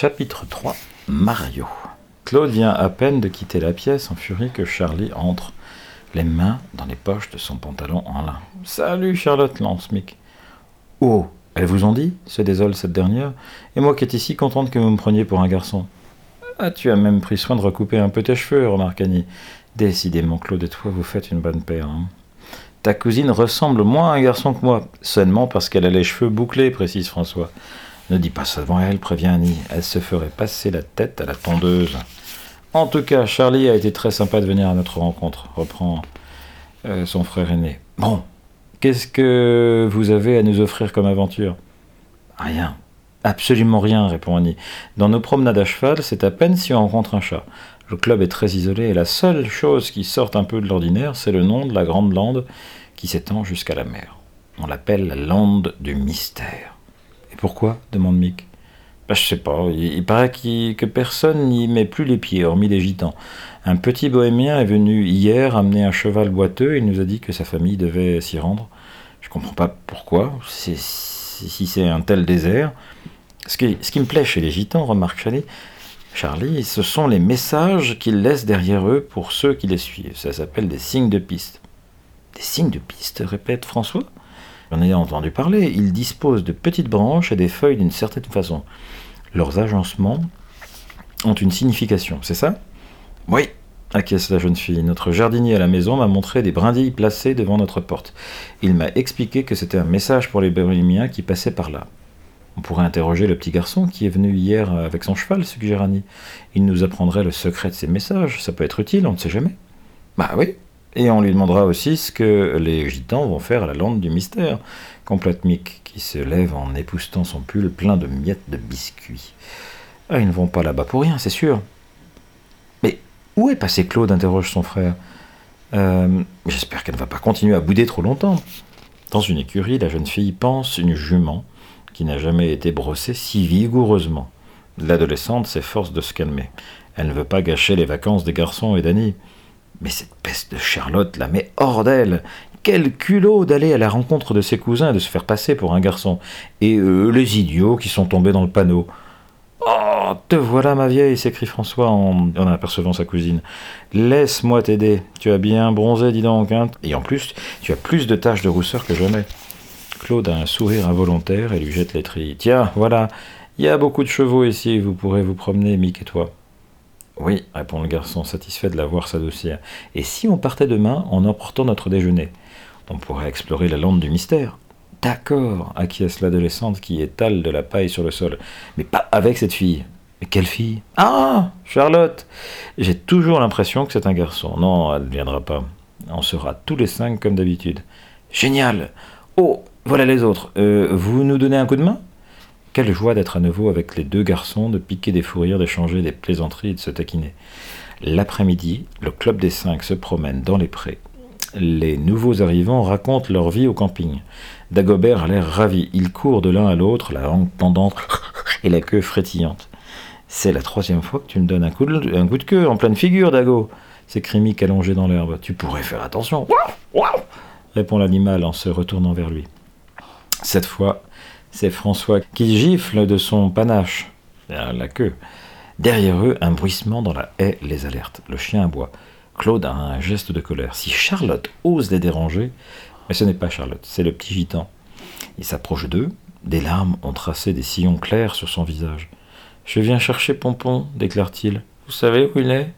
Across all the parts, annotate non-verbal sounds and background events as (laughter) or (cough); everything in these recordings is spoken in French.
Chapitre 3 Mario Claude vient à peine de quitter la pièce en furie que Charlie entre, les mains dans les poches de son pantalon en lin. Salut Charlotte, lance Mick. Oh, elles vous ont dit se désole cette dernière? Et moi qui étais si contente que vous me preniez pour un garçon. Ah, tu as même pris soin de recouper un peu tes cheveux, remarque Annie. Décidément, Claude et toi, vous faites une bonne paire. Hein. Ta cousine ressemble moins à un garçon que moi, seulement parce qu'elle a les cheveux bouclés, précise François. Ne dis pas ça devant elle, prévient Annie. Elle se ferait passer la tête à la tondeuse. En tout cas, Charlie a été très sympa de venir à notre rencontre, reprend euh, son frère aîné. Bon, qu'est-ce que vous avez à nous offrir comme aventure? Rien. Absolument rien, répond Annie. Dans nos promenades à cheval, c'est à peine si on rencontre un chat. Le club est très isolé et la seule chose qui sort un peu de l'ordinaire, c'est le nom de la grande lande qui s'étend jusqu'à la mer. On l'appelle la lande du mystère. Pourquoi? demande Mick. Bah, je sais pas, il, paraît que personne n'y met plus les pieds, hormis les gitans. Un petit bohémien est venu hier amener un cheval boiteux et il nous a dit que sa famille devait s'y rendre. Je comprends pas pourquoi, si c'est un tel désert. Ce qui, ce me plaît chez les gitans, remarque Charlie, Charlie, ce sont les messages qu'ils laissent derrière eux pour ceux qui les suivent. Ça s'appelle des signes de piste. Des signes de piste, répète François. J'en ai entendu parler. Ils disposent de petites branches et des feuilles d'une certaine façon. Leurs agencements ont une signification, c'est ça? Oui, acquiesce la jeune fille. Notre jardinier à la maison m'a montré des brindilles placées devant notre porte. Il m'a expliqué que c'était un message pour les bohémiens qui passaient par là. On pourrait interroger le petit garçon qui est venu hier avec son cheval, suggère Annie. Il nous apprendrait le secret de ces messages. Ça peut être utile, on ne sait jamais. Bah oui, et on lui demandera aussi ce que les gitans vont faire à la lande du mystère, complète Mick, qui se lève en époustant son pull plein de miettes de biscuits. Ah, ils ne vont pas là-bas pour rien, c'est sûr. Mais où est passé Claude interroge son frère. Euh, j'espère qu'elle ne va pas continuer à bouder trop longtemps. Dans une écurie, la jeune fille pense une jument qui n'a jamais été brossée si vigoureusement. L'adolescente s'efforce de se calmer. Elle ne veut pas gâcher les vacances des garçons et d'Annie. Mais cette peste de Charlotte la met hors d'elle. Quel culot d'aller à la rencontre de ses cousins et de se faire passer pour un garçon. Et eux, les idiots qui sont tombés dans le panneau. Oh, te voilà, ma vieille, s'écrie François en, en, apercevant sa cousine. Laisse-moi t'aider. Tu as bien bronzé, dis donc. Hein. Et en plus, tu as plus de taches de rousseur que jamais. Claude a un sourire involontaire et lui jette les trilles. Tiens, voilà, il y a beaucoup de chevaux ici, vous pourrez vous promener, Mick et toi. Oui, répond le garçon, satisfait de la voir s'adoucir. Et si on partait demain en emportant notre déjeuner? On pourrait explorer la lande du mystère. D'accord, acquiesce l'adolescente qui étale de la paille sur le sol. Mais pas avec cette fille. Mais quelle fille? Ah Charlotte J'ai toujours l'impression que c'est un garçon. Non, elle ne viendra pas. On sera tous les cinq comme d'habitude. Génial Oh, voilà les autres. Euh, vous nous donnez un coup de main? Quelle joie d'être à nouveau avec les deux garçons, de piquer des fous rires, d'échanger des plaisanteries et de se taquiner. L'après-midi, le club des cinq se promène dans les prés. Les nouveaux arrivants racontent leur vie au camping. Dagobert a l'air ravi. Il court de l'un à l'autre, la langue pendante (laughs) et la queue frétillante. C'est la troisième fois que tu me donnes un coup de, un coup de queue en pleine figure, Dago s'écrie Mick allongé dans l'herbe. Tu pourrais faire attention. répond l'animal en se retournant vers lui. Cette fois, c'est François qui gifle de son panache, la queue. Derrière eux, un bruissement dans la haie les alerte. Le chien aboie. Claude a un geste de colère. Si Charlotte ose les déranger, mais ce n'est pas Charlotte, c'est le petit gitan. Il s'approche d'eux. Des larmes ont tracé des sillons clairs sur son visage. Je viens chercher Pompon, déclare-t-il. Vous savez où il est?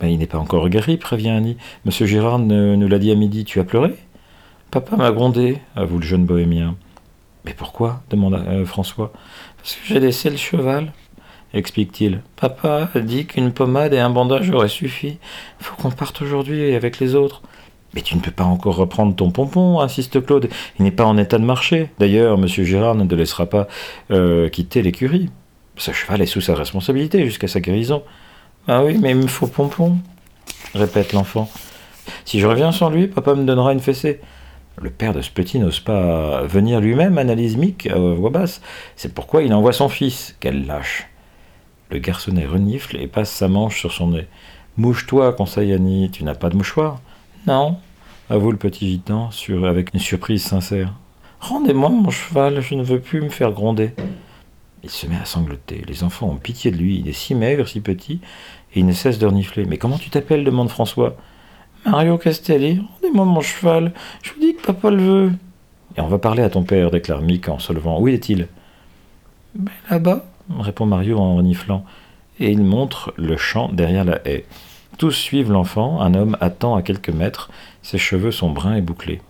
Ben, Il n'est pas encore guéri, prévient Annie. Monsieur Girard nous l'a dit à midi. Tu as pleuré? Papa m'a grondé, avoue le jeune bohémien. Mais pourquoi demanda euh, François. Parce que j'ai laissé le cheval, explique-t-il. Papa dit qu'une pommade et un bandage auraient suffi. Faut qu'on parte aujourd'hui avec les autres. Mais tu ne peux pas encore reprendre ton pompon, insiste Claude. Il n'est pas en état de marcher. D'ailleurs, monsieur Gérard ne te laissera pas euh, quitter l'écurie. Ce cheval est sous sa responsabilité jusqu'à sa guérison. Ah oui, mais il me faut pompon, répète l'enfant. Si je reviens sans lui, papa me donnera une fessée. Le père de ce petit n'ose pas venir lui-même, analyse Mick à voix basse. C'est pourquoi il envoie son fils. Quelle lâche. Le garçonnet renifle et passe sa manche sur son nez. Mouche-toi, conseille Annie. Tu n'as pas de mouchoir? Non, avoue le petit gitan avec une surprise sincère. Rendez-moi mon cheval, je ne veux plus me faire gronder. Il se met à sangloter. Les enfants ont pitié de lui. Il est si maigre, si petit, et il ne cesse de renifler. Mais comment tu t'appelles? demande François. Mario Castelli, mon cheval. Je vous dis que papa le veut. Et on va parler à ton père, déclare Mick en se levant. Où est-il? Ben, Là-bas, répond Mario en reniflant. Et il montre le champ derrière la haie. Tous suivent l'enfant. Un homme attend à quelques mètres. Ses cheveux sont bruns et bouclés.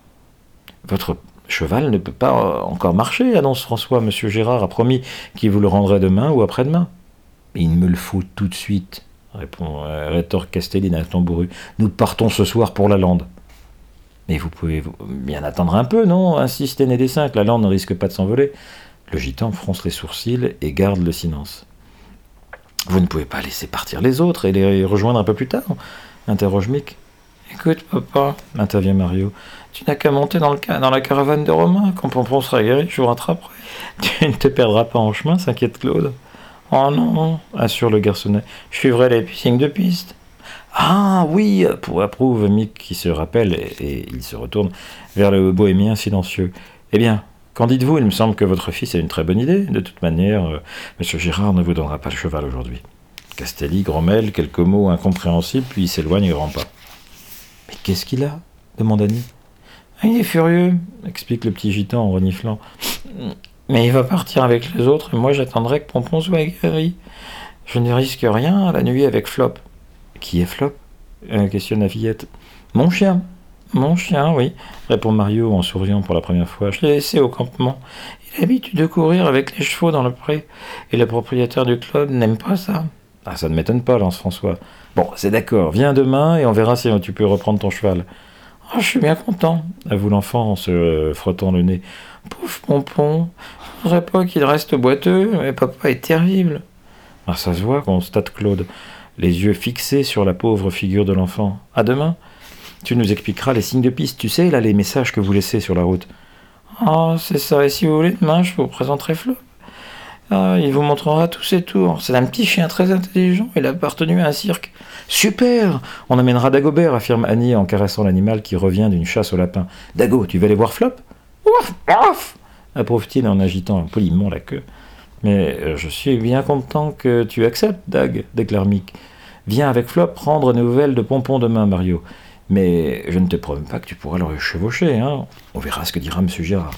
Votre cheval ne peut pas encore marcher, annonce François. Monsieur Gérard a promis qu'il vous le rendrait demain ou après-demain. Il me le faut tout de suite, répond, euh, rétorque Castelline à tambouru. Nous partons ce soir pour la lande. Mais vous pouvez bien attendre un peu, non? Insiste Aîné des Cinq. La lande ne risque pas de s'envoler. Le gitan fronce les sourcils et garde le silence. Vous ne pouvez pas laisser partir les autres et les rejoindre un peu plus tard interroge Mick. Écoute, papa, intervient Mario, tu n'as qu'à monter dans, le dans la caravane de Romain. Quand Pompon sera guéri, je vous rattraperai. (laughs) Tu ne te perdras pas en chemin, s'inquiète Claude. Oh non, assure le garçonnet, je suivrai les signes de piste. Ah oui, approuve Mick qui se rappelle et, il se retourne vers le bohémien silencieux. Eh bien, qu'en dites-vous? Il me semble que votre fils a une très bonne idée. De toute manière. Euh, Monsieur Girard ne vous donnera pas le cheval aujourd'hui. Castelli grommelle quelques mots incompréhensibles, puis s'éloigne grand pas. Mais qu'est-ce qu'il a? demande Annie. Ah, il est furieux, explique le petit gitan en reniflant. Mais il va partir avec les autres et moi j'attendrai que Pompon soit guéri. Je ne risque rien la nuit avec Flop. Qui est Flop euh, questionne la fillette. Mon chien. Mon chien, oui, répond Mario en souriant pour la première fois. Je l'ai laissé au campement. Il a l'habitude de courir avec les chevaux dans le pré. Et le propriétaire du club n'aime pas ça. Ah, ça ne m'étonne pas, lance François. Bon, c'est d'accord, viens demain et on verra si tu peux reprendre ton cheval. Oh, je suis bien content, avoue l'enfant en se euh, frottant le nez. Pauvre pompon, je voudrais pas qu'il reste boiteux, mais papa est terrible. Ah, ça se voit, constate Claude, les yeux fixés sur la pauvre figure de l'enfant. À demain. Tu nous expliqueras les signes de piste, tu sais, là, les messages que vous laissez sur la route. Oh, c'est ça, et si vous voulez, demain, je vous présenterai Flo. Ah, il vous montrera tous ses tours. C'est un petit chien très intelligent. Il a appartenu à un cirque. Super On amènera Dagobert, affirme Annie en caressant l'animal qui revient d'une chasse au lapin. Dago, tu vas aller voir Flop? Ouf Ouf approuve-t-il en agitant poliment la queue. Mais euh, je suis bien content que tu acceptes, Dag, déclare Mick. Viens avec Flop prendre des nouvelles de Pompon demain, Mario. Mais je ne te promets pas que tu pourras le chevaucher, hein. On verra ce que dira M. Gérard.